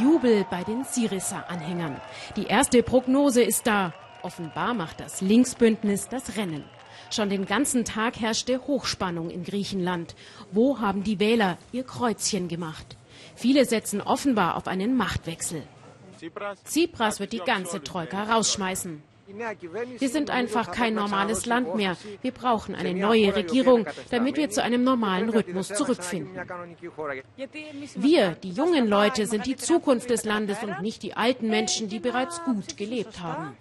Jubel bei den Syriza-Anhängern. Die erste Prognose ist da. Offenbar macht das Linksbündnis das Rennen. Schon den ganzen Tag herrschte Hochspannung in Griechenland. Wo haben die Wähler ihr Kreuzchen gemacht? Viele setzen offenbar auf einen Machtwechsel. Tsipras wird die ganze Troika rausschmeißen. Wir sind einfach kein normales Land mehr. Wir brauchen eine neue Regierung, damit wir zu einem normalen Rhythmus zurückfinden. Wir, die jungen Leute, sind die Zukunft des Landes und nicht die alten Menschen, die bereits gut gelebt haben.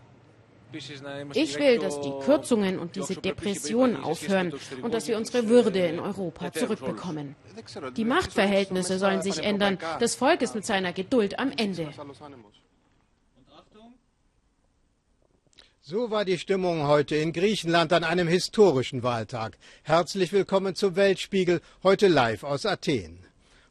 Ich will, dass die Kürzungen und diese Depressionen aufhören und dass wir unsere Würde in Europa zurückbekommen. Die Machtverhältnisse sollen sich ändern. Das Volk ist mit seiner Geduld am Ende. So war die Stimmung heute in Griechenland an einem historischen Wahltag. Herzlich willkommen zum Weltspiegel, heute live aus Athen.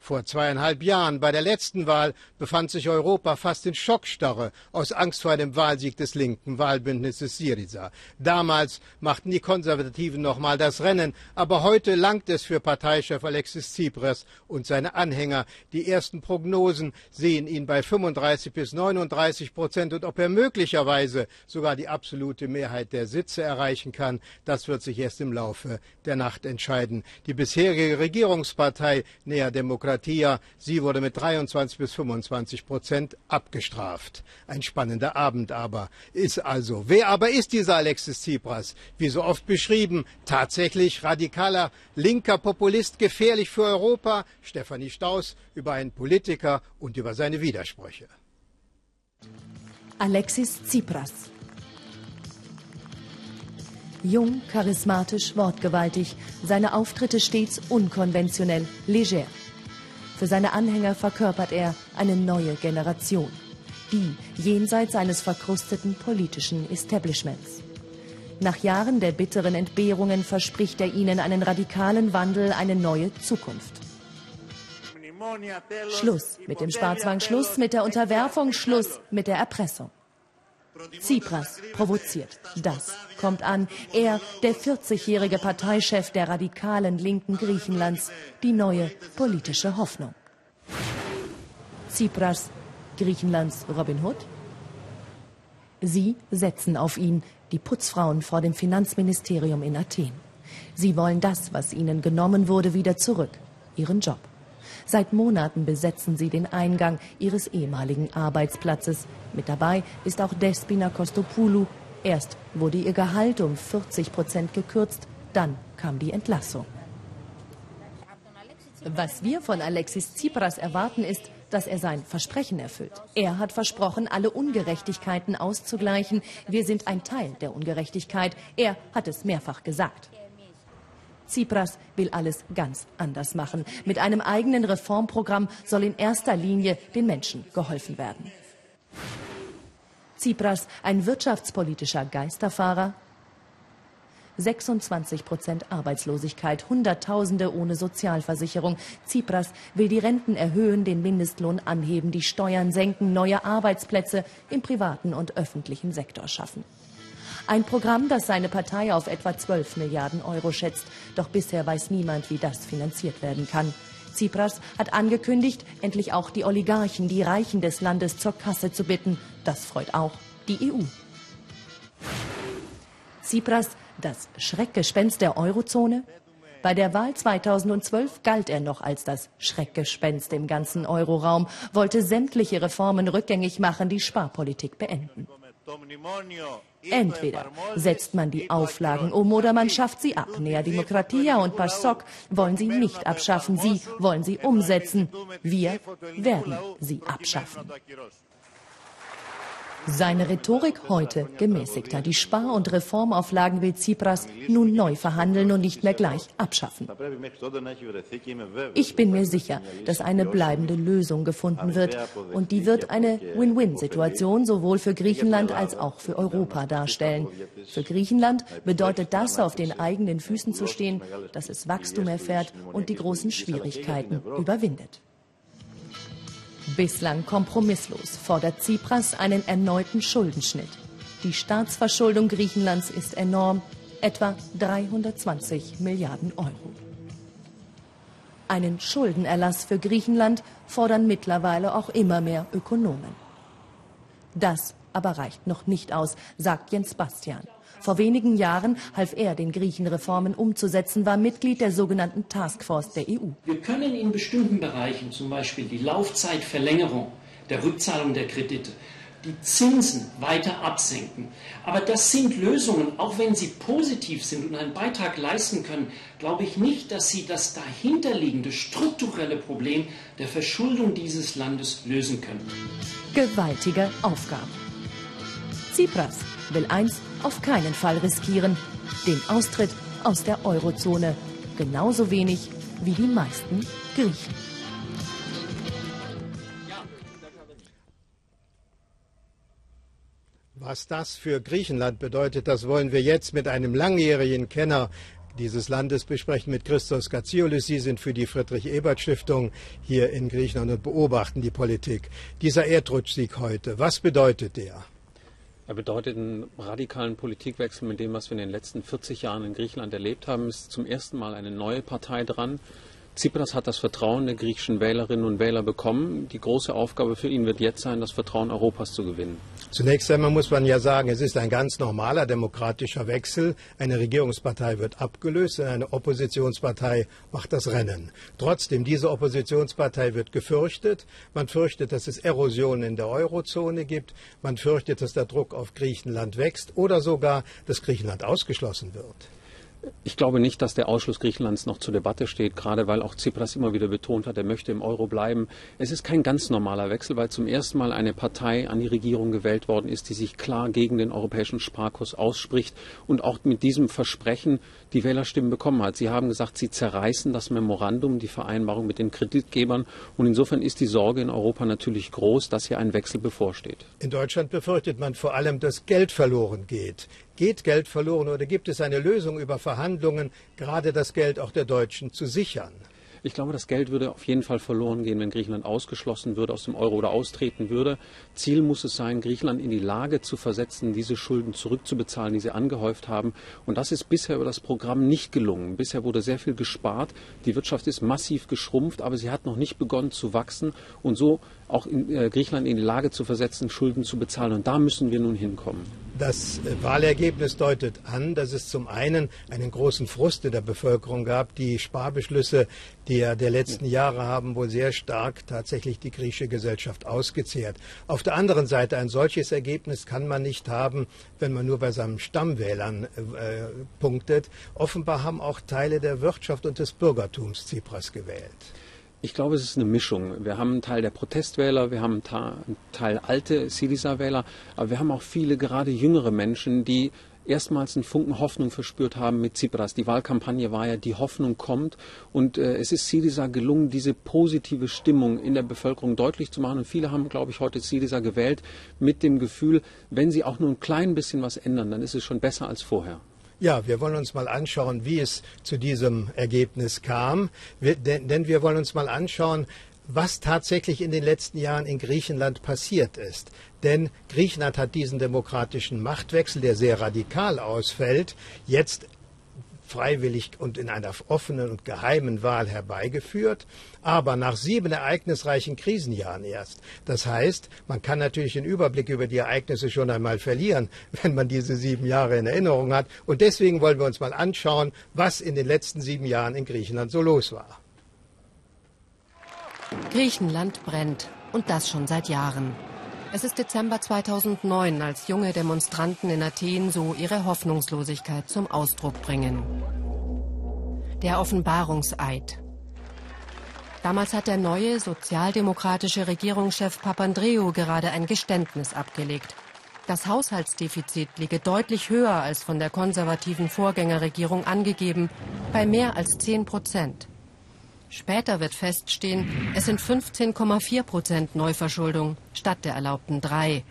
Vor zweieinhalb Jahren bei der letzten Wahl befand sich Europa fast in Schockstarre aus Angst vor einem Wahlsieg des linken Wahlbündnisses Syriza. Damals machten die Konservativen nochmal das Rennen, aber heute langt es für Parteichef Alexis Tsipras und seine Anhänger. Die ersten Prognosen sehen ihn bei 35 bis 39 Prozent und ob er möglicherweise sogar die absolute Mehrheit der Sitze erreichen kann, das wird sich erst im Laufe der Nacht entscheiden. Die bisherige Regierungspartei Nea Demokratie Demokratia. Sie wurde mit 23 bis 25 Prozent abgestraft. Ein spannender Abend aber ist also. Wer aber ist dieser Alexis Tsipras? Wie so oft beschrieben, tatsächlich radikaler linker Populist, gefährlich für Europa. Stefanie Staus über einen Politiker und über seine Widersprüche. Alexis Tsipras. Jung, charismatisch, wortgewaltig, seine Auftritte stets unkonventionell, leger. Für seine Anhänger verkörpert er eine neue Generation, die jenseits eines verkrusteten politischen Establishments. Nach Jahren der bitteren Entbehrungen verspricht er ihnen einen radikalen Wandel, eine neue Zukunft. Schluss mit dem Sparzwang, Schluss mit der Unterwerfung, Schluss mit der Erpressung. Tsipras provoziert. Das kommt an. Er, der 40-jährige Parteichef der radikalen Linken Griechenlands, die neue politische Hoffnung. Tsipras, Griechenlands Robin Hood? Sie setzen auf ihn, die Putzfrauen vor dem Finanzministerium in Athen. Sie wollen das, was ihnen genommen wurde, wieder zurück, ihren Job. Seit Monaten besetzen sie den Eingang ihres ehemaligen Arbeitsplatzes. Mit dabei ist auch Despina Kostopoulou. Erst wurde ihr Gehalt um 40 Prozent gekürzt, dann kam die Entlassung. Was wir von Alexis Tsipras erwarten, ist, dass er sein Versprechen erfüllt. Er hat versprochen, alle Ungerechtigkeiten auszugleichen. Wir sind ein Teil der Ungerechtigkeit. Er hat es mehrfach gesagt. Tsipras will alles ganz anders machen. Mit einem eigenen Reformprogramm soll in erster Linie den Menschen geholfen werden. Tsipras, ein wirtschaftspolitischer Geisterfahrer, 26 Prozent Arbeitslosigkeit, Hunderttausende ohne Sozialversicherung. Tsipras will die Renten erhöhen, den Mindestlohn anheben, die Steuern senken, neue Arbeitsplätze im privaten und öffentlichen Sektor schaffen. Ein Programm, das seine Partei auf etwa 12 Milliarden Euro schätzt. Doch bisher weiß niemand, wie das finanziert werden kann. Tsipras hat angekündigt, endlich auch die Oligarchen, die Reichen des Landes zur Kasse zu bitten. Das freut auch die EU. Tsipras, das Schreckgespenst der Eurozone? Bei der Wahl 2012 galt er noch als das Schreckgespenst im ganzen Euroraum, wollte sämtliche Reformen rückgängig machen, die Sparpolitik beenden. Entweder setzt man die Auflagen um oder man schafft sie ab. Nea Demokratia und PASOK wollen sie nicht abschaffen, sie wollen sie umsetzen. Wir werden sie abschaffen. Seine Rhetorik heute gemäßigter. Die Spar- und Reformauflagen will Tsipras nun neu verhandeln und nicht mehr gleich abschaffen. Ich bin mir sicher, dass eine bleibende Lösung gefunden wird. Und die wird eine Win-Win-Situation sowohl für Griechenland als auch für Europa darstellen. Für Griechenland bedeutet das, auf den eigenen Füßen zu stehen, dass es Wachstum erfährt und die großen Schwierigkeiten überwindet. Bislang kompromisslos fordert Tsipras einen erneuten Schuldenschnitt. Die Staatsverschuldung Griechenlands ist enorm, etwa 320 Milliarden Euro. Einen Schuldenerlass für Griechenland fordern mittlerweile auch immer mehr Ökonomen. Das aber reicht noch nicht aus, sagt Jens Bastian. Vor wenigen Jahren half er, den Griechen Reformen umzusetzen, war Mitglied der sogenannten Taskforce der EU. Wir können in bestimmten Bereichen, zum Beispiel die Laufzeitverlängerung der Rückzahlung der Kredite, die Zinsen weiter absenken. Aber das sind Lösungen, auch wenn sie positiv sind und einen Beitrag leisten können, glaube ich nicht, dass sie das dahinterliegende strukturelle Problem der Verschuldung dieses Landes lösen können. Gewaltige Aufgabe. Tsipras will eins auf keinen Fall riskieren, den Austritt aus der Eurozone, genauso wenig wie die meisten Griechen. Was das für Griechenland bedeutet, das wollen wir jetzt mit einem langjährigen Kenner dieses Landes besprechen mit Christos Gatsioulis. Sie sind für die Friedrich-Ebert-Stiftung hier in Griechenland und beobachten die Politik. Dieser Erdrutschsieg heute, was bedeutet der? Er bedeutet einen radikalen Politikwechsel mit dem, was wir in den letzten 40 Jahren in Griechenland erlebt haben. Es ist zum ersten Mal eine neue Partei dran. Tsipras hat das Vertrauen der griechischen Wählerinnen und Wähler bekommen. Die große Aufgabe für ihn wird jetzt sein, das Vertrauen Europas zu gewinnen. Zunächst einmal muss man ja sagen, es ist ein ganz normaler demokratischer Wechsel. Eine Regierungspartei wird abgelöst und eine Oppositionspartei macht das Rennen. Trotzdem, diese Oppositionspartei wird gefürchtet. Man fürchtet, dass es Erosion in der Eurozone gibt. Man fürchtet, dass der Druck auf Griechenland wächst oder sogar, dass Griechenland ausgeschlossen wird. Ich glaube nicht, dass der Ausschluss Griechenlands noch zur Debatte steht, gerade weil auch Tsipras immer wieder betont hat, er möchte im Euro bleiben. Es ist kein ganz normaler Wechsel, weil zum ersten Mal eine Partei an die Regierung gewählt worden ist, die sich klar gegen den europäischen Sparkurs ausspricht und auch mit diesem Versprechen die Wählerstimmen bekommen hat. Sie haben gesagt, sie zerreißen das Memorandum, die Vereinbarung mit den Kreditgebern. Und insofern ist die Sorge in Europa natürlich groß, dass hier ein Wechsel bevorsteht. In Deutschland befürchtet man vor allem, dass Geld verloren geht. Geht Geld verloren oder gibt es eine Lösung über Verhandlungen, gerade das Geld auch der Deutschen zu sichern? Ich glaube, das Geld würde auf jeden Fall verloren gehen, wenn Griechenland ausgeschlossen würde aus dem Euro oder austreten würde. Ziel muss es sein, Griechenland in die Lage zu versetzen, diese Schulden zurückzubezahlen, die sie angehäuft haben. Und das ist bisher über das Programm nicht gelungen. Bisher wurde sehr viel gespart. Die Wirtschaft ist massiv geschrumpft, aber sie hat noch nicht begonnen zu wachsen und so auch in, äh, Griechenland in die Lage zu versetzen, Schulden zu bezahlen. Und da müssen wir nun hinkommen. Das Wahlergebnis deutet an, dass es zum einen einen großen Frust in der Bevölkerung gab. Die Sparbeschlüsse der, der letzten Jahre haben wohl sehr stark tatsächlich die griechische Gesellschaft ausgezehrt. Auf der anderen Seite, ein solches Ergebnis kann man nicht haben, wenn man nur bei seinen Stammwählern äh, punktet. Offenbar haben auch Teile der Wirtschaft und des Bürgertums Tsipras gewählt. Ich glaube, es ist eine Mischung. Wir haben einen Teil der Protestwähler, wir haben einen Teil alte Syriza-Wähler, aber wir haben auch viele gerade jüngere Menschen, die erstmals einen Funken Hoffnung verspürt haben mit Tsipras. Die Wahlkampagne war ja, die Hoffnung kommt. Und äh, es ist Syriza gelungen, diese positive Stimmung in der Bevölkerung deutlich zu machen. Und viele haben, glaube ich, heute Syriza gewählt mit dem Gefühl, wenn sie auch nur ein klein bisschen was ändern, dann ist es schon besser als vorher. Ja, wir wollen uns mal anschauen, wie es zu diesem Ergebnis kam. Wir, denn, denn wir wollen uns mal anschauen, was tatsächlich in den letzten Jahren in Griechenland passiert ist. Denn Griechenland hat diesen demokratischen Machtwechsel, der sehr radikal ausfällt, jetzt freiwillig und in einer offenen und geheimen Wahl herbeigeführt, aber nach sieben ereignisreichen Krisenjahren erst. Das heißt, man kann natürlich den Überblick über die Ereignisse schon einmal verlieren, wenn man diese sieben Jahre in Erinnerung hat. Und deswegen wollen wir uns mal anschauen, was in den letzten sieben Jahren in Griechenland so los war. Griechenland brennt. Und das schon seit Jahren. Es ist Dezember 2009, als junge Demonstranten in Athen so ihre Hoffnungslosigkeit zum Ausdruck bringen. Der Offenbarungseid. Damals hat der neue sozialdemokratische Regierungschef Papandreou gerade ein Geständnis abgelegt. Das Haushaltsdefizit liege deutlich höher als von der konservativen Vorgängerregierung angegeben, bei mehr als 10 Prozent. Später wird feststehen, es sind 15,4 Prozent Neuverschuldung statt der erlaubten drei.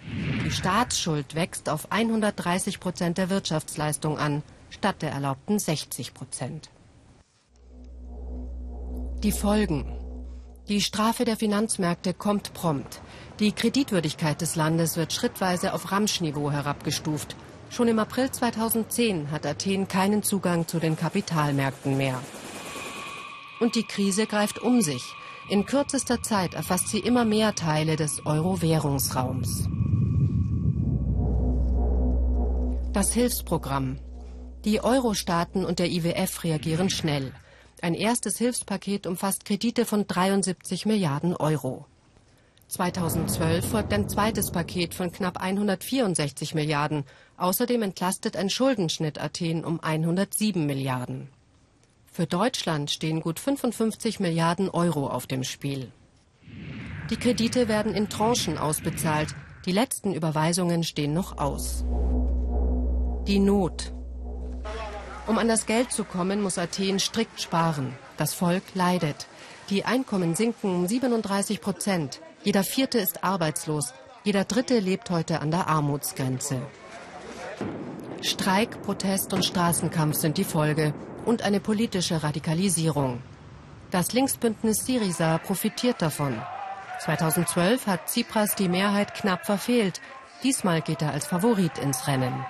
Die Staatsschuld wächst auf 130 Prozent der Wirtschaftsleistung an, statt der erlaubten 60 Prozent. Die Folgen. Die Strafe der Finanzmärkte kommt prompt. Die Kreditwürdigkeit des Landes wird schrittweise auf Ramschniveau herabgestuft. Schon im April 2010 hat Athen keinen Zugang zu den Kapitalmärkten mehr. Und die Krise greift um sich. In kürzester Zeit erfasst sie immer mehr Teile des Euro-Währungsraums. Das Hilfsprogramm. Die Euro-Staaten und der IWF reagieren schnell. Ein erstes Hilfspaket umfasst Kredite von 73 Milliarden Euro. 2012 folgt ein zweites Paket von knapp 164 Milliarden. Außerdem entlastet ein Schuldenschnitt Athen um 107 Milliarden. Für Deutschland stehen gut 55 Milliarden Euro auf dem Spiel. Die Kredite werden in Tranchen ausbezahlt. Die letzten Überweisungen stehen noch aus. Die Not. Um an das Geld zu kommen, muss Athen strikt sparen. Das Volk leidet. Die Einkommen sinken um 37 Prozent. Jeder Vierte ist arbeitslos. Jeder Dritte lebt heute an der Armutsgrenze. Streik, Protest und Straßenkampf sind die Folge und eine politische Radikalisierung. Das Linksbündnis Syriza profitiert davon. 2012 hat Tsipras die Mehrheit knapp verfehlt. Diesmal geht er als Favorit ins Rennen.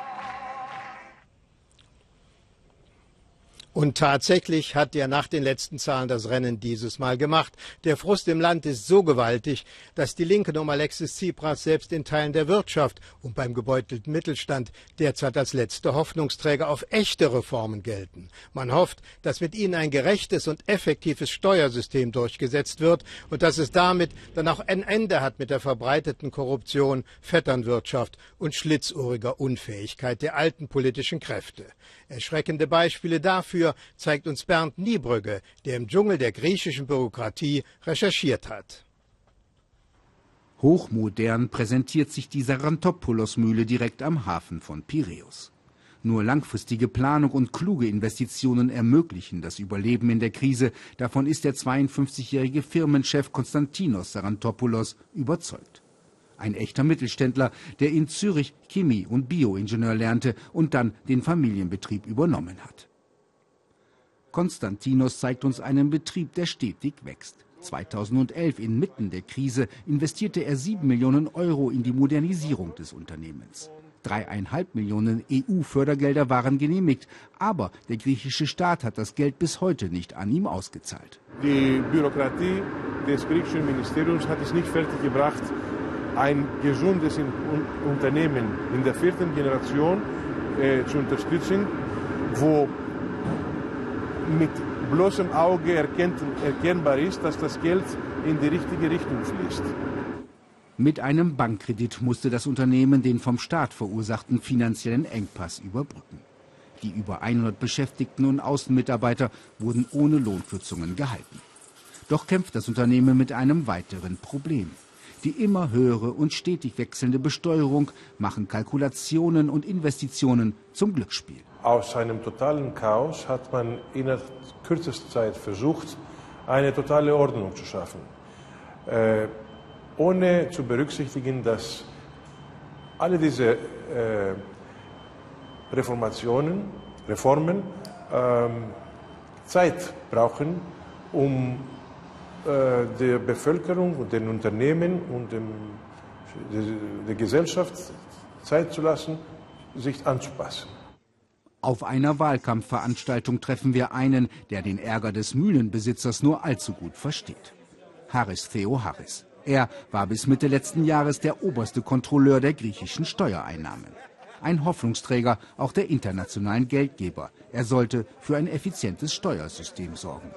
Und tatsächlich hat er nach den letzten Zahlen das Rennen dieses Mal gemacht. Der Frust im Land ist so gewaltig, dass die Linken um Alexis Tsipras selbst in Teilen der Wirtschaft und beim gebeutelten Mittelstand derzeit als letzte Hoffnungsträger auf echte Reformen gelten. Man hofft, dass mit ihnen ein gerechtes und effektives Steuersystem durchgesetzt wird und dass es damit dann auch ein Ende hat mit der verbreiteten Korruption, Vetternwirtschaft und schlitzohriger Unfähigkeit der alten politischen Kräfte. Erschreckende Beispiele dafür zeigt uns Bernd Niebrügge, der im Dschungel der griechischen Bürokratie recherchiert hat. Hochmodern präsentiert sich die Sarantopoulos-Mühle direkt am Hafen von Piräus. Nur langfristige Planung und kluge Investitionen ermöglichen das Überleben in der Krise. Davon ist der 52-jährige Firmenchef Konstantinos Sarantopoulos überzeugt. Ein echter Mittelständler, der in Zürich Chemie und Bioingenieur lernte und dann den Familienbetrieb übernommen hat. Konstantinos zeigt uns einen Betrieb, der stetig wächst. 2011, inmitten der Krise, investierte er 7 Millionen Euro in die Modernisierung des Unternehmens. Dreieinhalb Millionen EU-Fördergelder waren genehmigt, aber der griechische Staat hat das Geld bis heute nicht an ihm ausgezahlt. Die Bürokratie des griechischen Ministeriums hat es nicht fertiggebracht, ein gesundes Unternehmen in der vierten Generation äh, zu unterstützen, wo mit bloßem Auge erkennt, erkennbar ist, dass das Geld in die richtige Richtung fließt. Mit einem Bankkredit musste das Unternehmen den vom Staat verursachten finanziellen Engpass überbrücken. Die über 100 Beschäftigten und Außenmitarbeiter wurden ohne Lohnkürzungen gehalten. Doch kämpft das Unternehmen mit einem weiteren Problem. Die immer höhere und stetig wechselnde Besteuerung machen Kalkulationen und Investitionen zum Glücksspiel. Aus einem totalen Chaos hat man innerhalb kürzester Zeit versucht, eine totale Ordnung zu schaffen, äh, ohne zu berücksichtigen, dass alle diese äh, Reformationen, Reformen äh, Zeit brauchen, um der Bevölkerung und den Unternehmen und dem, der Gesellschaft Zeit zu lassen, sich anzupassen. Auf einer Wahlkampfveranstaltung treffen wir einen, der den Ärger des Mühlenbesitzers nur allzu gut versteht. Harris Theo Harris. Er war bis Mitte letzten Jahres der oberste Kontrolleur der griechischen Steuereinnahmen. Ein Hoffnungsträger auch der internationalen Geldgeber. Er sollte für ein effizientes Steuersystem sorgen.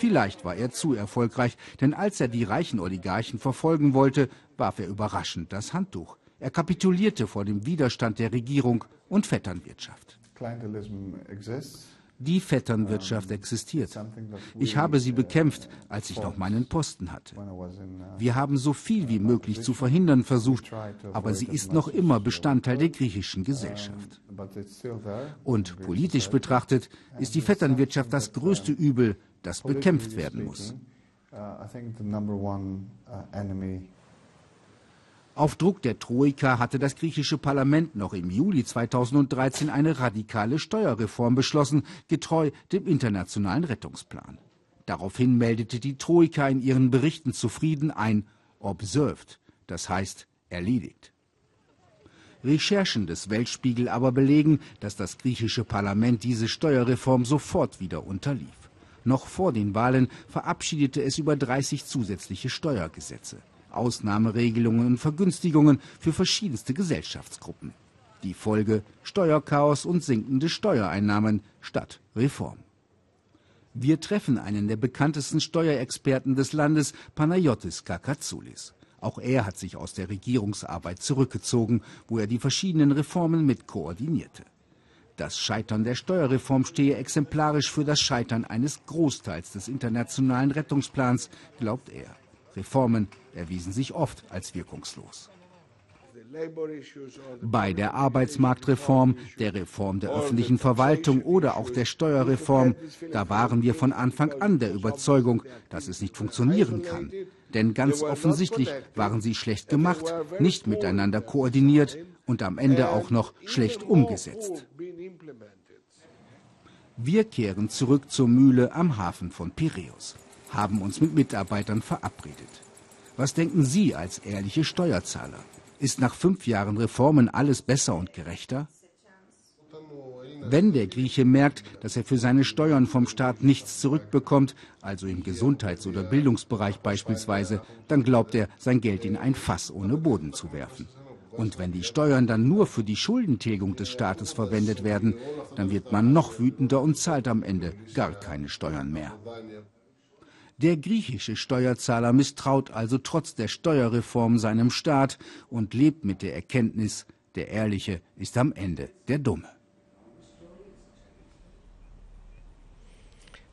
Vielleicht war er zu erfolgreich, denn als er die reichen Oligarchen verfolgen wollte, warf er überraschend das Handtuch. Er kapitulierte vor dem Widerstand der Regierung und Vetternwirtschaft. Die Vetternwirtschaft existiert. Ich habe sie bekämpft, als ich noch meinen Posten hatte. Wir haben so viel wie möglich zu verhindern versucht, aber sie ist noch immer Bestandteil der griechischen Gesellschaft. Und politisch betrachtet ist die Vetternwirtschaft das größte Übel, das bekämpft werden muss. Auf Druck der Troika hatte das griechische Parlament noch im Juli 2013 eine radikale Steuerreform beschlossen, getreu dem internationalen Rettungsplan. Daraufhin meldete die Troika in ihren Berichten zufrieden ein Observed, das heißt erledigt. Recherchen des Weltspiegel aber belegen, dass das griechische Parlament diese Steuerreform sofort wieder unterlief. Noch vor den Wahlen verabschiedete es über 30 zusätzliche Steuergesetze. Ausnahmeregelungen und Vergünstigungen für verschiedenste Gesellschaftsgruppen. Die Folge Steuerchaos und sinkende Steuereinnahmen statt Reform. Wir treffen einen der bekanntesten Steuerexperten des Landes, Panayotis Kakatsoulis. Auch er hat sich aus der Regierungsarbeit zurückgezogen, wo er die verschiedenen Reformen mit koordinierte. Das Scheitern der Steuerreform stehe exemplarisch für das Scheitern eines Großteils des internationalen Rettungsplans, glaubt er. Reformen erwiesen sich oft als wirkungslos. Bei der Arbeitsmarktreform, der Reform der öffentlichen Verwaltung oder auch der Steuerreform, da waren wir von Anfang an der Überzeugung, dass es nicht funktionieren kann. Denn ganz offensichtlich waren sie schlecht gemacht, nicht miteinander koordiniert und am Ende auch noch schlecht umgesetzt. Wir kehren zurück zur Mühle am Hafen von Piräus, haben uns mit Mitarbeitern verabredet. Was denken Sie als ehrliche Steuerzahler? Ist nach fünf Jahren Reformen alles besser und gerechter? Wenn der Grieche merkt, dass er für seine Steuern vom Staat nichts zurückbekommt, also im Gesundheits- oder Bildungsbereich beispielsweise, dann glaubt er, sein Geld in ein Fass ohne Boden zu werfen. Und wenn die Steuern dann nur für die Schuldentilgung des Staates verwendet werden, dann wird man noch wütender und zahlt am Ende gar keine Steuern mehr. Der griechische Steuerzahler misstraut also trotz der Steuerreform seinem Staat und lebt mit der Erkenntnis, der Ehrliche ist am Ende der Dumme.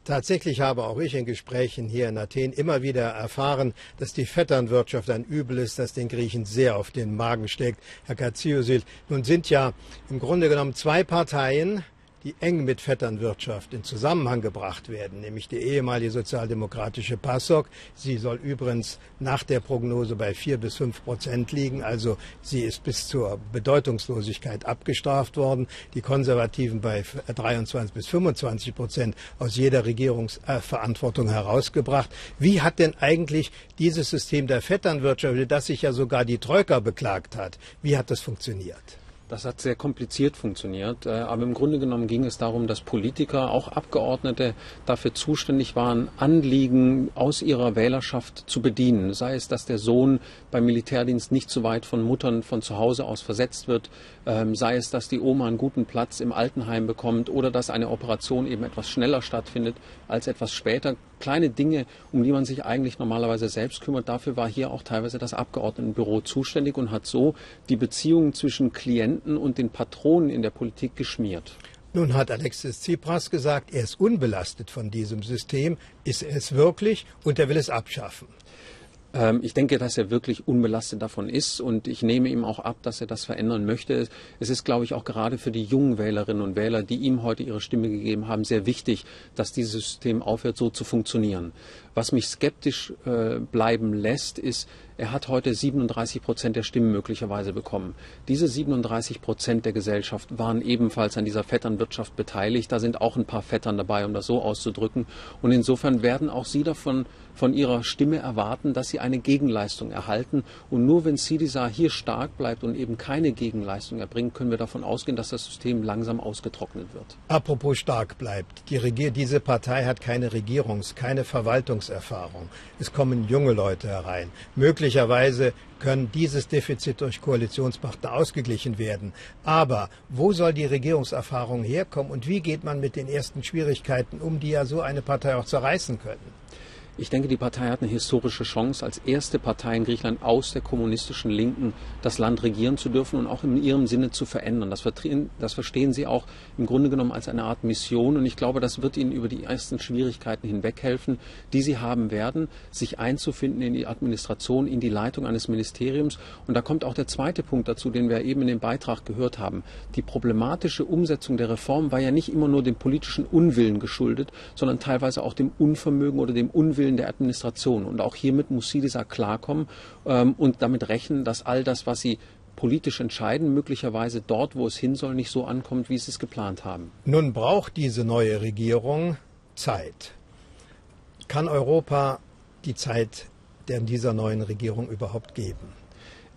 Tatsächlich habe auch ich in Gesprächen hier in Athen immer wieder erfahren, dass die Vetternwirtschaft ein Übel ist, das den Griechen sehr auf den Magen steckt. Herr Katsiusil, nun sind ja im Grunde genommen zwei Parteien, die eng mit Vetternwirtschaft in Zusammenhang gebracht werden, nämlich die ehemalige sozialdemokratische PASOK. Sie soll übrigens nach der Prognose bei vier bis fünf Prozent liegen, also sie ist bis zur Bedeutungslosigkeit abgestraft worden. Die Konservativen bei 23 bis 25 Prozent aus jeder Regierungsverantwortung herausgebracht. Wie hat denn eigentlich dieses System der Vetternwirtschaft, das sich ja sogar die Troika beklagt hat, wie hat das funktioniert? Das hat sehr kompliziert funktioniert, äh, aber im Grunde genommen ging es darum, dass Politiker, auch Abgeordnete dafür zuständig waren, Anliegen aus ihrer Wählerschaft zu bedienen. Sei es, dass der Sohn beim Militärdienst nicht so weit von Muttern von zu Hause aus versetzt wird, ähm, sei es, dass die Oma einen guten Platz im Altenheim bekommt oder dass eine Operation eben etwas schneller stattfindet als etwas später. Kleine Dinge, um die man sich eigentlich normalerweise selbst kümmert. Dafür war hier auch teilweise das Abgeordnetenbüro zuständig und hat so die Beziehungen zwischen Klienten und den Patronen in der Politik geschmiert. Nun hat Alexis Tsipras gesagt, er ist unbelastet von diesem System. Ist er es wirklich und er will es abschaffen? Ähm, ich denke, dass er wirklich unbelastet davon ist und ich nehme ihm auch ab, dass er das verändern möchte. Es ist, glaube ich, auch gerade für die jungen Wählerinnen und Wähler, die ihm heute ihre Stimme gegeben haben, sehr wichtig, dass dieses System aufhört, so zu funktionieren. Was mich skeptisch äh, bleiben lässt, ist, er hat heute 37 Prozent der Stimmen möglicherweise bekommen. Diese 37 Prozent der Gesellschaft waren ebenfalls an dieser Vetternwirtschaft beteiligt. Da sind auch ein paar Vettern dabei, um das so auszudrücken. Und insofern werden auch Sie davon von ihrer Stimme erwarten, dass sie eine Gegenleistung erhalten. Und nur wenn Syriza hier stark bleibt und eben keine Gegenleistung erbringt, können wir davon ausgehen, dass das System langsam ausgetrocknet wird. Apropos stark bleibt. Die diese Partei hat keine Regierungs-, keine Verwaltungserfahrung. Es kommen junge Leute herein. Möglicherweise können dieses Defizit durch Koalitionspartner ausgeglichen werden. Aber wo soll die Regierungserfahrung herkommen und wie geht man mit den ersten Schwierigkeiten um, die ja so eine Partei auch zerreißen können? Ich denke, die Partei hat eine historische Chance, als erste Partei in Griechenland aus der kommunistischen Linken das Land regieren zu dürfen und auch in ihrem Sinne zu verändern. Das, das, verstehen sie auch im Grunde genommen als eine Art Mission und ich glaube, das wird ihnen über die ersten Schwierigkeiten hinweg helfen, die sie haben werden, sich einzufinden in die Administration, in die Leitung eines Ministeriums. Und da kommt auch der zweite Punkt dazu, den wir eben in dem Beitrag gehört haben. Die problematische Umsetzung der Reform war ja nicht immer nur dem politischen Unwillen geschuldet, sondern teilweise auch dem Unvermögen oder dem Unwillen Willen der Administration. Und auch hiermit muss Syriza klarkommen ähm, und damit rechnen, dass all das, was sie politisch entscheiden, möglicherweise dort, wo es hin soll, nicht so ankommt, wie sie es geplant haben. Nun braucht diese neue Regierung Zeit. Kann Europa die Zeit der dieser neuen Regierung überhaupt geben?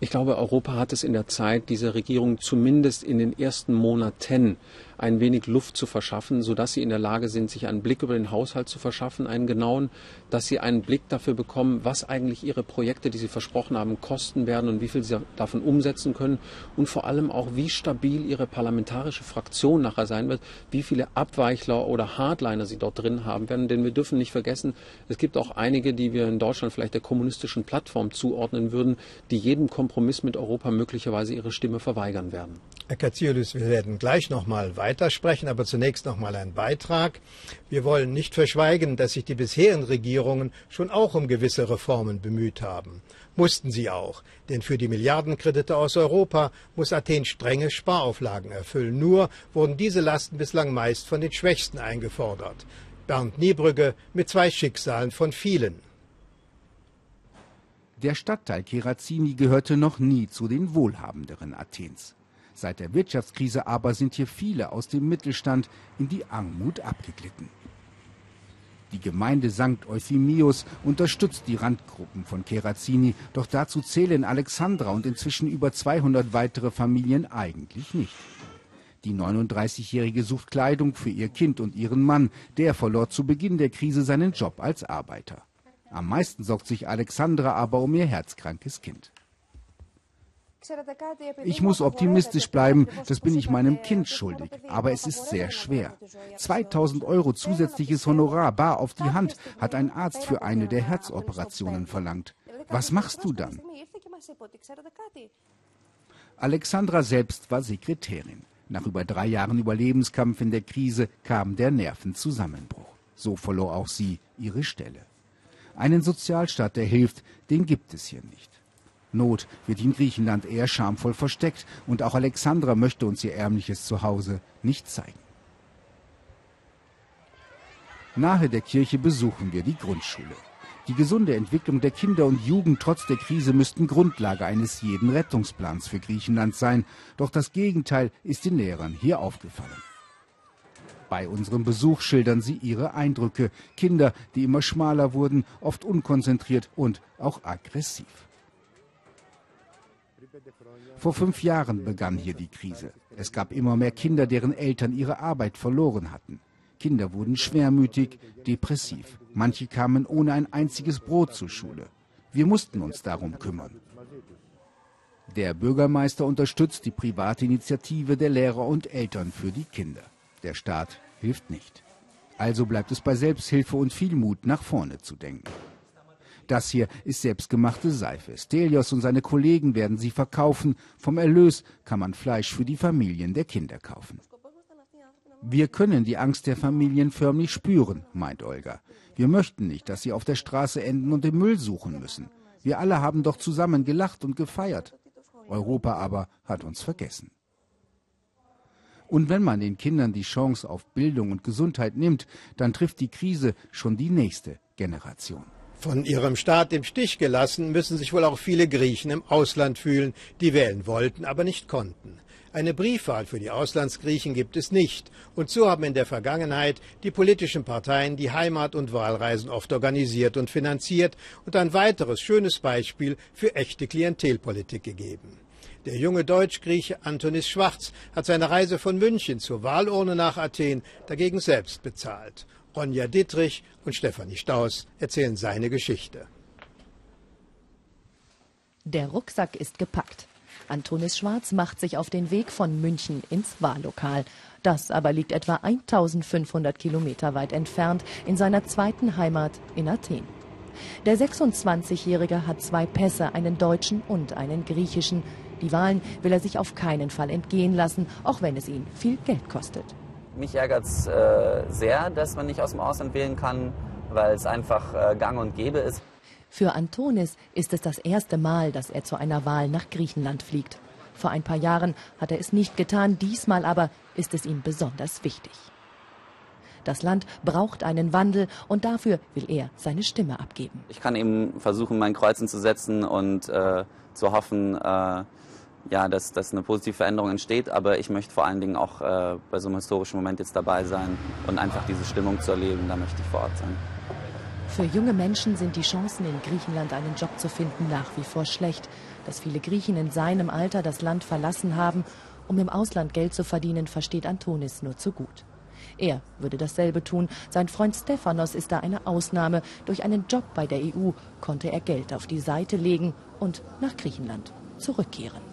Ich glaube, Europa hat es in der Zeit dieser Regierung zumindest in den ersten Monaten ein wenig Luft zu verschaffen, sodass sie in der Lage sind, sich einen Blick über den Haushalt zu verschaffen, einen genauen, dass sie einen Blick dafür bekommen, was eigentlich ihre Projekte, die sie versprochen haben, kosten werden und wie viel sie davon umsetzen können und vor allem auch, wie stabil ihre parlamentarische Fraktion nachher sein wird, wie viele Abweichler oder Hardliner sie dort drin haben werden. Denn wir dürfen nicht vergessen, es gibt auch einige, die wir in Deutschland vielleicht der kommunistischen Plattform zuordnen würden, die jedem Kompromiss mit Europa möglicherweise ihre Stimme verweigern werden. Herr Katsioulis, wir werden gleich noch mal weitersprechen, aber zunächst noch mal ein Beitrag. Wir wollen nicht verschweigen, dass sich die bisherigen Regierungen schon auch um gewisse Reformen bemüht haben. Mussten sie auch, denn für die Milliardenkredite aus Europa muss Athen strenge Sparauflagen erfüllen. Nur wurden diese Lasten bislang meist von den Schwächsten eingefordert. Bernd Niebrügge mit zwei Schicksalen von vielen. Der Stadtteil Kerazini gehörte noch nie zu den wohlhabenderen Athens. Seit der Wirtschaftskrise aber sind hier viele aus dem Mittelstand in die Armut abgeglitten. Die Gemeinde St. Euphemius unterstützt die Randgruppen von Kerazini, doch dazu zählen Alexandra und inzwischen über 200 weitere Familien eigentlich nicht. Die 39-Jährige sucht Kleidung für ihr Kind und ihren Mann. Der verlor zu Beginn der Krise seinen Job als Arbeiter. Am meisten sorgt sich Alexandra aber um ihr herzkrankes Kind. Ich muss optimistisch bleiben, das bin ich meinem Kind schuldig. Aber es ist sehr schwer. 2000 Euro zusätzliches Honorar bar auf die Hand hat ein Arzt für eine der Herzoperationen verlangt. Was machst du dann? Alexandra selbst war Sekretärin. Nach über drei Jahren Überlebenskampf in der Krise kam der Nervenzusammenbruch. So verlor auch sie ihre Stelle. Einen Sozialstaat, der hilft, den gibt es hier nicht. Not wird in Griechenland eher schamvoll versteckt und auch Alexandra möchte uns ihr ärmliches Zuhause nicht zeigen. Nahe der Kirche besuchen wir die Grundschule. Die gesunde Entwicklung der Kinder und Jugend trotz der Krise müssten Grundlage eines jeden Rettungsplans für Griechenland sein. Doch das Gegenteil ist den Lehrern hier aufgefallen. Bei unserem Besuch schildern sie ihre Eindrücke. Kinder, die immer schmaler wurden, oft unkonzentriert und auch aggressiv. Vor fünf Jahren begann hier die Krise. Es gab immer mehr Kinder, deren Eltern ihre Arbeit verloren hatten. Kinder wurden schwermütig, depressiv. Manche kamen ohne ein einziges Brot zur Schule. Wir mussten uns darum kümmern. Der Bürgermeister unterstützt die private Initiative der Lehrer und Eltern für die Kinder. Der Staat hilft nicht. Also bleibt es bei Selbsthilfe und viel Mut, nach vorne zu denken. Das hier ist selbstgemachte Seife. Stelios und seine Kollegen werden sie verkaufen. Vom Erlös kann man Fleisch für die Familien der Kinder kaufen. Wir können die Angst der Familien förmlich spüren, meint Olga. Wir möchten nicht, dass sie auf der Straße enden und den Müll suchen müssen. Wir alle haben doch zusammen gelacht und gefeiert. Europa aber hat uns vergessen. Und wenn man den Kindern die Chance auf Bildung und Gesundheit nimmt, dann trifft die Krise schon die nächste Generation. Von ihrem Staat im Stich gelassen müssen sich wohl auch viele Griechen im Ausland fühlen, die wählen wollten, aber nicht konnten. Eine Briefwahl für die Auslandsgriechen gibt es nicht. Und so haben in der Vergangenheit die politischen Parteien die Heimat- und Wahlreisen oft organisiert und finanziert und ein weiteres schönes Beispiel für echte Klientelpolitik gegeben. Der junge Deutsch-Grieche Antonis Schwarz hat seine Reise von München zur Wahlurne nach Athen dagegen selbst bezahlt. Ronja Dittrich und Stefanie Staus erzählen seine Geschichte. Der Rucksack ist gepackt. Antonis Schwarz macht sich auf den Weg von München ins Wahllokal. Das aber liegt etwa 1500 Kilometer weit entfernt in seiner zweiten Heimat in Athen. Der 26-Jährige hat zwei Pässe, einen deutschen und einen griechischen. Die Wahlen will er sich auf keinen Fall entgehen lassen, auch wenn es ihn viel Geld kostet. Mich ärgert es äh, sehr, dass man nicht aus dem Ausland wählen kann, weil es einfach äh, gang und gäbe ist. Für Antonis ist es das erste Mal, dass er zu einer Wahl nach Griechenland fliegt. Vor ein paar Jahren hat er es nicht getan, diesmal aber ist es ihm besonders wichtig. Das Land braucht einen Wandel und dafür will er seine Stimme abgeben. Ich kann eben versuchen, mein Kreuzen zu setzen und äh, zu hoffen, äh, ja, dass, dass eine positive Veränderung entsteht. Aber ich möchte vor allen Dingen auch äh, bei so einem historischen Moment jetzt dabei sein und einfach diese Stimmung zu erleben. Da möchte ich vor Ort sein. Für junge Menschen sind die Chancen, in Griechenland einen Job zu finden, nach wie vor schlecht. Dass viele Griechen in seinem Alter das Land verlassen haben Um im Ausland Geld zu verdienen, versteht Antonis nur zu gut. Er würde dasselbe tun. Sein Freund Stephanos ist da eine Ausnahme. Durch einen Job bei der EU konnte er Geld auf die Seite legen und nach Griechenland zurückkehren.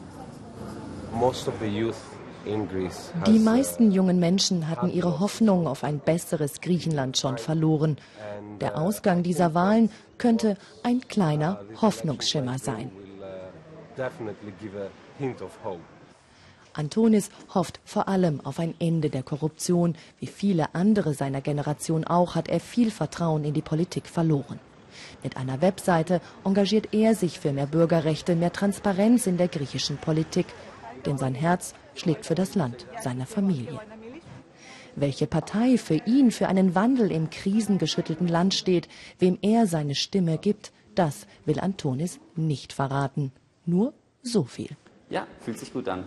Die meisten jungen Menschen hatten ihre Hoffnung auf ein besseres Griechenland schon verloren. Der Ausgang dieser Wahlen könnte ein kleiner Hoffnungsschimmer sein. Antonis hofft vor allem auf ein Ende der Korruption. Wie viele andere seiner Generation auch, hat er viel Vertrauen in die Politik verloren. Mit einer Webseite engagiert er sich für mehr Bürgerrechte, mehr Transparenz in der griechischen Politik. Denn sein Herz schlägt für das Land seiner Familie. Welche Partei für ihn für einen Wandel im krisengeschüttelten Land steht, wem er seine Stimme gibt, das will Antonis nicht verraten. Nur so viel. Ja, fühlt sich gut an.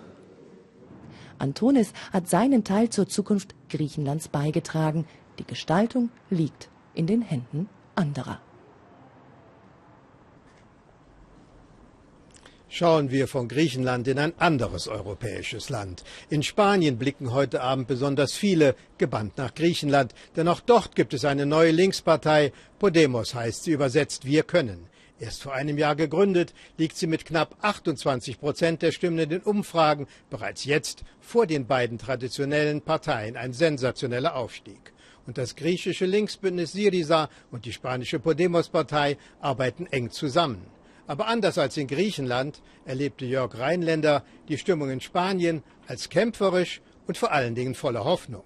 Antonis hat seinen Teil zur Zukunft Griechenlands beigetragen. Die Gestaltung liegt in den Händen anderer. Schauen wir von Griechenland in ein anderes europäisches Land. In Spanien blicken heute Abend besonders viele gebannt nach Griechenland, denn auch dort gibt es eine neue Linkspartei. Podemos heißt sie übersetzt Wir können. Erst vor einem Jahr gegründet, liegt sie mit knapp 28 Prozent der Stimmen in den Umfragen bereits jetzt vor den beiden traditionellen Parteien ein sensationeller Aufstieg. Und das griechische Linksbündnis Syriza und die spanische Podemos-Partei arbeiten eng zusammen. Aber anders als in Griechenland erlebte Jörg Rheinländer die Stimmung in Spanien als kämpferisch und vor allen Dingen voller Hoffnung.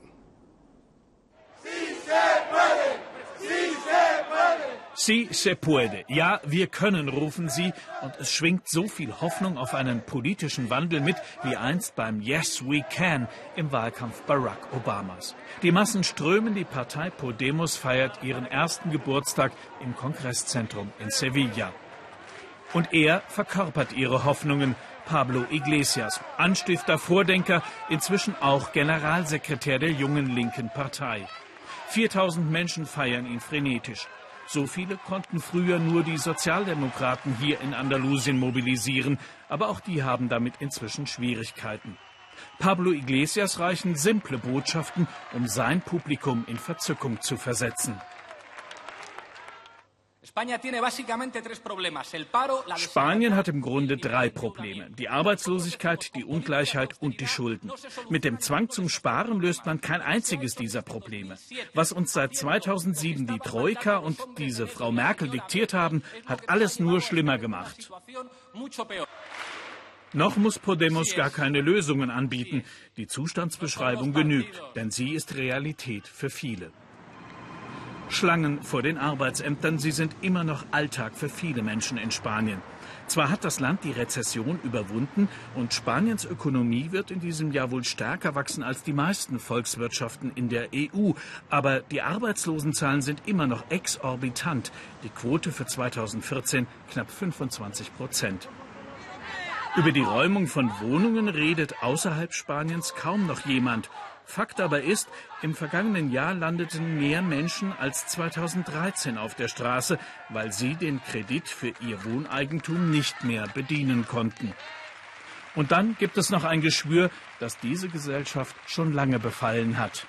Si se puede. Ja, wir können, rufen sie, und es schwingt so viel Hoffnung auf einen politischen Wandel mit wie einst beim Yes We Can im Wahlkampf Barack Obamas. Die Massen strömen, die Partei Podemos feiert ihren ersten Geburtstag im Kongresszentrum in Sevilla. Und er verkörpert ihre Hoffnungen. Pablo Iglesias, Anstifter, Vordenker, inzwischen auch Generalsekretär der jungen linken Partei. 4000 Menschen feiern ihn frenetisch. So viele konnten früher nur die Sozialdemokraten hier in Andalusien mobilisieren, aber auch die haben damit inzwischen Schwierigkeiten. Pablo Iglesias reichen simple Botschaften, um sein Publikum in Verzückung zu versetzen. Spanien hat im Grunde drei Probleme. Die Arbeitslosigkeit, die Ungleichheit und die Schulden. Mit dem Zwang zum Sparen löst man kein einziges dieser Probleme. Was uns seit 2007 die Troika und diese Frau Merkel diktiert haben, hat alles nur schlimmer gemacht. Noch muss Podemos gar keine Lösungen anbieten. Die Zustandsbeschreibung genügt, denn sie ist Realität für viele. Schlangen vor den Arbeitsämtern, sie sind immer noch Alltag für viele Menschen in Spanien. Zwar hat das Land die Rezession überwunden und Spaniens Ökonomie wird in diesem Jahr wohl stärker wachsen als die meisten Volkswirtschaften in der EU, aber die Arbeitslosenzahlen sind immer noch exorbitant. Die Quote für 2014 knapp 25 Prozent. Über die Räumung von Wohnungen redet außerhalb Spaniens kaum noch jemand. Fakt aber ist, im vergangenen Jahr landeten mehr Menschen als 2013 auf der Straße, weil sie den Kredit für ihr Wohneigentum nicht mehr bedienen konnten. Und dann gibt es noch ein Geschwür, das diese Gesellschaft schon lange befallen hat.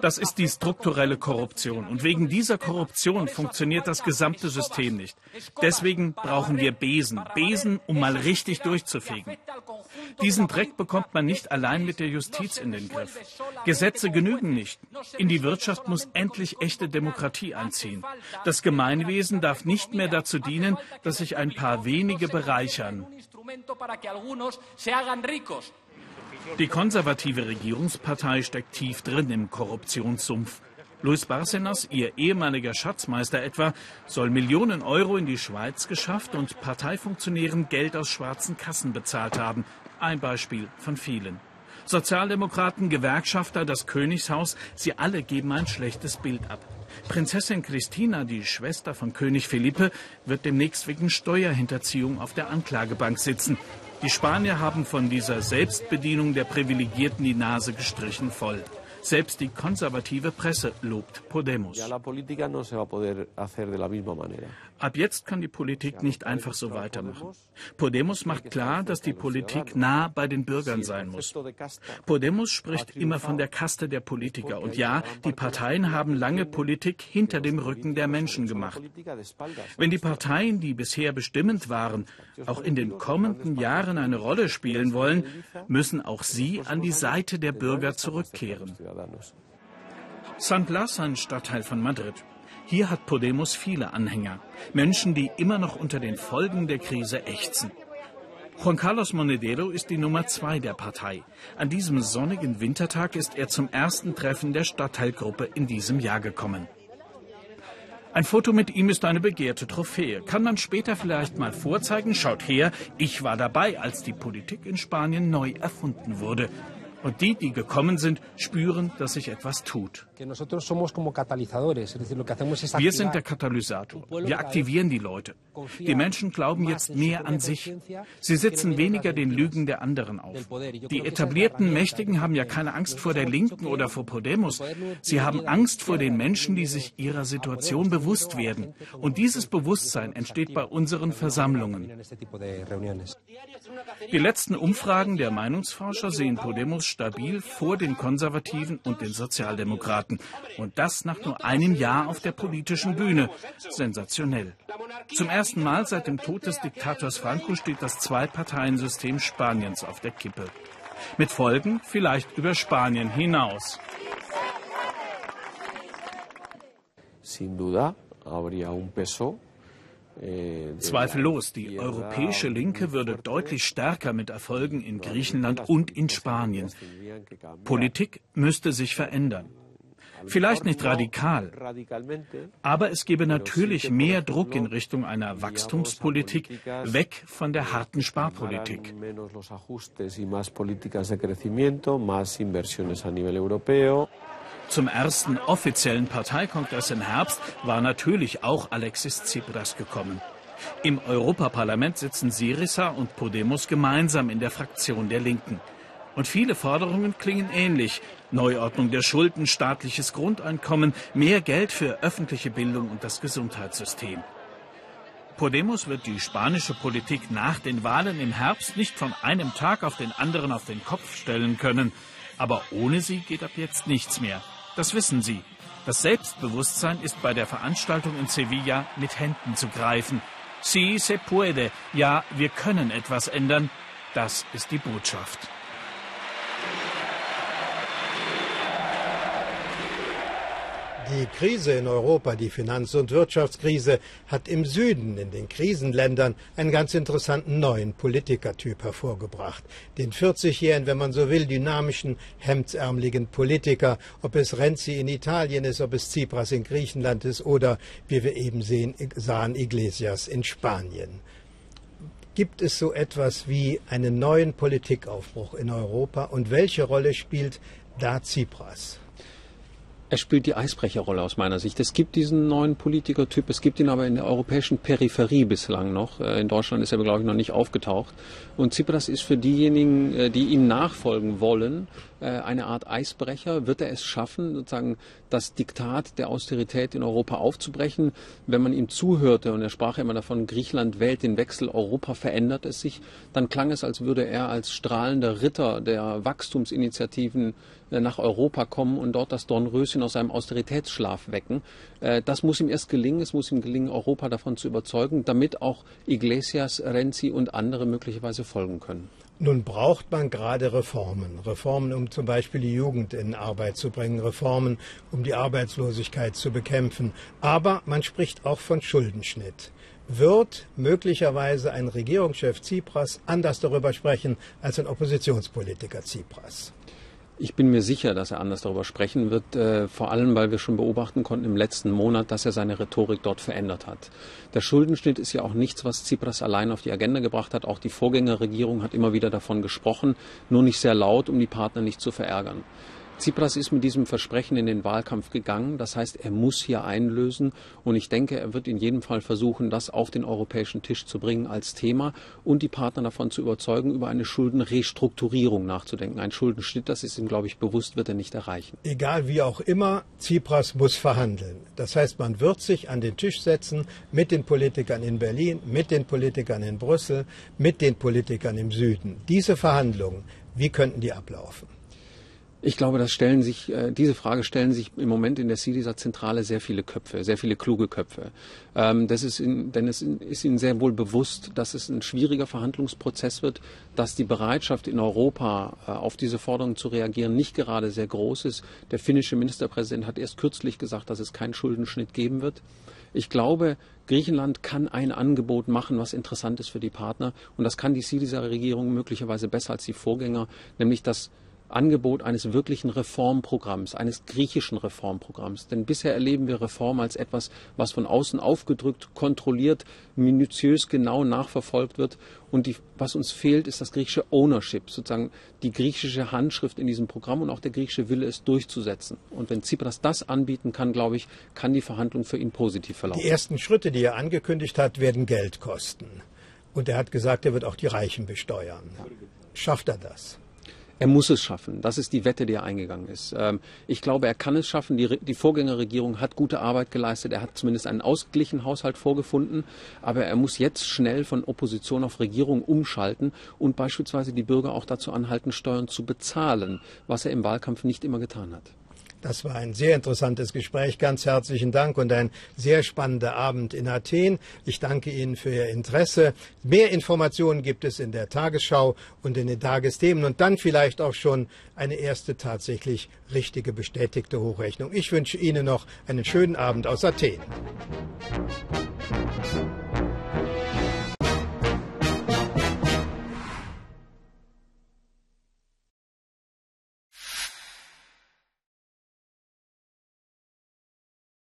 Das ist die strukturelle Korruption. Und wegen dieser Korruption funktioniert das gesamte System nicht. Deswegen brauchen wir Besen. Besen, um mal richtig durchzufegen. Diesen Dreck bekommt man nicht allein mit der Justiz in den Griff. Gesetze genügen nicht. In die Wirtschaft muss endlich echte Demokratie einziehen. Das Gemeinwesen darf nicht mehr dazu dienen, dass sich ein paar wenige bereichern. Die konservative Regierungspartei steckt tief drin im Korruptionssumpf. Luis Barcenas, ihr ehemaliger Schatzmeister etwa, soll Millionen Euro in die Schweiz geschafft und Parteifunktionären Geld aus schwarzen Kassen bezahlt haben. Ein Beispiel von vielen. Sozialdemokraten, Gewerkschafter, das Königshaus, sie alle geben ein schlechtes Bild ab. Prinzessin Christina, die Schwester von König Philippe, wird demnächst wegen Steuerhinterziehung auf der Anklagebank sitzen. Die Spanier haben von dieser Selbstbedienung der Privilegierten die Nase gestrichen voll. Selbst die konservative Presse lobt Podemos. Ab jetzt kann die Politik nicht einfach so weitermachen. Podemos macht klar, dass die Politik nah bei den Bürgern sein muss. Podemos spricht immer von der Kaste der Politiker. Und ja, die Parteien haben lange Politik hinter dem Rücken der Menschen gemacht. Wenn die Parteien, die bisher bestimmend waren, auch in den kommenden Jahren eine Rolle spielen wollen, müssen auch sie an die Seite der Bürger zurückkehren. San Blas, ein Stadtteil von Madrid. Hier hat Podemos viele Anhänger. Menschen, die immer noch unter den Folgen der Krise ächzen. Juan Carlos Monedero ist die Nummer zwei der Partei. An diesem sonnigen Wintertag ist er zum ersten Treffen der Stadtteilgruppe in diesem Jahr gekommen. Ein Foto mit ihm ist eine begehrte Trophäe. Kann man später vielleicht mal vorzeigen? Schaut her, ich war dabei, als die Politik in Spanien neu erfunden wurde. Und die, die gekommen sind, spüren, dass sich etwas tut. Wir sind der Katalysator. Wir aktivieren die Leute. Die Menschen glauben jetzt mehr an sich. Sie sitzen weniger den Lügen der anderen auf. Die etablierten Mächtigen haben ja keine Angst vor der Linken oder vor Podemos. Sie haben Angst vor den Menschen, die sich ihrer Situation bewusst werden. Und dieses Bewusstsein entsteht bei unseren Versammlungen. Die letzten Umfragen der Meinungsforscher sehen Podemos stabil vor den Konservativen und den Sozialdemokraten. Und das nach nur einem Jahr auf der politischen Bühne. Sensationell. Zum ersten Mal seit dem Tod des Diktators Franco steht das Zwei-Parteien-System Spaniens auf der Kippe. Mit Folgen vielleicht über Spanien hinaus. Sin duda, habría un peso Zweifellos, die europäische Linke würde deutlich stärker mit Erfolgen in Griechenland und in Spanien. Politik müsste sich verändern. Vielleicht nicht radikal, aber es gebe natürlich mehr Druck in Richtung einer Wachstumspolitik, weg von der harten Sparpolitik. Zum ersten offiziellen Parteikongress im Herbst war natürlich auch Alexis Tsipras gekommen. Im Europaparlament sitzen Syriza und Podemos gemeinsam in der Fraktion der Linken. Und viele Forderungen klingen ähnlich. Neuordnung der Schulden, staatliches Grundeinkommen, mehr Geld für öffentliche Bildung und das Gesundheitssystem. Podemos wird die spanische Politik nach den Wahlen im Herbst nicht von einem Tag auf den anderen auf den Kopf stellen können. Aber ohne sie geht ab jetzt nichts mehr. Das wissen sie. Das Selbstbewusstsein ist bei der Veranstaltung in Sevilla mit Händen zu greifen. Sí se puede. Ja, wir können etwas ändern. Das ist die Botschaft. Die Krise in Europa, die Finanz- und Wirtschaftskrise, hat im Süden, in den Krisenländern, einen ganz interessanten neuen Politikertyp hervorgebracht. Den 40-jährigen, wenn man so will, dynamischen, hemdsärmeligen Politiker, ob es Renzi in Italien ist, ob es Tsipras in Griechenland ist oder, wie wir eben sehen, sahen, Iglesias in Spanien. Gibt es so etwas wie einen neuen Politikaufbruch in Europa und welche Rolle spielt da Tsipras? Er spielt die Eisbrecherrolle aus meiner Sicht. Es gibt diesen neuen Politikertyp, es gibt ihn aber in der europäischen Peripherie bislang noch. Äh, in Deutschland ist er, glaube ich, noch nicht aufgetaucht. Und Tsipras ist für diejenigen, äh, die ihm nachfolgen wollen, eine Art Eisbrecher. Wird er es schaffen, sozusagen das Diktat der Austerität in Europa aufzubrechen? Wenn man ihm zuhörte, und er sprach immer davon, Griechenland wählt den Wechsel, Europa verändert es sich, dann klang es, als würde er als strahlender Ritter der Wachstumsinitiativen nach Europa kommen und dort das Dornröschen aus seinem Austeritätsschlaf wecken. Das muss ihm erst gelingen. Es muss ihm gelingen, Europa davon zu überzeugen, damit auch Iglesias, Renzi und andere möglicherweise folgen können. Nun braucht man gerade Reformen. Reformen, um zum Beispiel die Jugend in Arbeit zu bringen, Reformen, um die Arbeitslosigkeit zu bekämpfen. Aber man spricht auch von Schuldenschnitt. Wird möglicherweise ein Regierungschef Tsipras anders darüber sprechen als ein Oppositionspolitiker Tsipras? Ich bin mir sicher, dass er anders darüber sprechen wird, äh, vor allem weil wir schon beobachten konnten im letzten Monat, dass er seine Rhetorik dort verändert hat. Der Schuldenschnitt ist ja auch nichts, was Tsipras allein auf die Agenda gebracht hat. Auch die Vorgängerregierung hat immer wieder davon gesprochen, nur nicht sehr laut, um die Partner nicht zu verärgern. Tsipras ist mit diesem Versprechen in den Wahlkampf gegangen. Das heißt, er muss hier einlösen. Und ich denke, er wird in jedem Fall versuchen, das auf den europäischen Tisch zu bringen als Thema und die Partner davon zu überzeugen, über eine Schuldenrestrukturierung nachzudenken. Ein Schuldenschnitt, das ist ihm, glaube ich, bewusst, wird er nicht erreichen. Egal wie auch immer, Tsipras muss verhandeln. Das heißt, man wird sich an den Tisch setzen mit den Politikern in Berlin, mit den Politikern in Brüssel, mit den Politikern im Süden. Diese Verhandlungen, wie könnten die ablaufen? Ich glaube, das stellen sich, äh, diese Frage stellen sich im Moment in der CIDISA-Zentrale sehr viele Köpfe, sehr viele kluge Köpfe. Ähm, das ist in, denn es ist ihnen sehr wohl bewusst, dass es ein schwieriger Verhandlungsprozess wird, dass die Bereitschaft in Europa äh, auf diese Forderungen zu reagieren nicht gerade sehr groß ist. Der finnische Ministerpräsident hat erst kürzlich gesagt, dass es keinen Schuldenschnitt geben wird. Ich glaube, Griechenland kann ein Angebot machen, was interessant ist für die Partner. Und das kann die CIDISA-Regierung möglicherweise besser als die Vorgänger, nämlich dass Angebot eines wirklichen Reformprogramms, eines griechischen Reformprogramms. Denn bisher erleben wir Reform als etwas, was von außen aufgedrückt, kontrolliert, minutiös genau nachverfolgt wird. Und die, was uns fehlt, ist das griechische Ownership, sozusagen die griechische Handschrift in diesem Programm und auch der griechische Wille, es durchzusetzen. Und wenn Tsipras das anbieten kann, glaube ich, kann die Verhandlung für ihn positiv verlaufen. Die ersten Schritte, die er angekündigt hat, werden Geld kosten. Und er hat gesagt, er wird auch die Reichen besteuern. Schafft er das? Er muss es schaffen. Das ist die Wette, die er eingegangen ist. Ähm, ich glaube, er kann es schaffen. Die, die, Vorgängerregierung hat gute Arbeit geleistet. Er hat zumindest einen ausgeglichenen Haushalt vorgefunden. Aber er muss jetzt schnell von Opposition auf Regierung umschalten und beispielsweise die Bürger auch dazu anhalten, Steuern zu bezahlen, was er im Wahlkampf nicht immer getan hat. Das war ein sehr interessantes Gespräch. Ganz herzlichen Dank und ein sehr spannender Abend in Athen. Ich danke Ihnen für Ihr Interesse. Mehr Informationen gibt es in der Tagesschau und in den Tagesthemen und dann vielleicht auch schon eine erste tatsächlich richtige bestätigte Hochrechnung. Ich wünsche Ihnen noch einen schönen Abend aus Athen.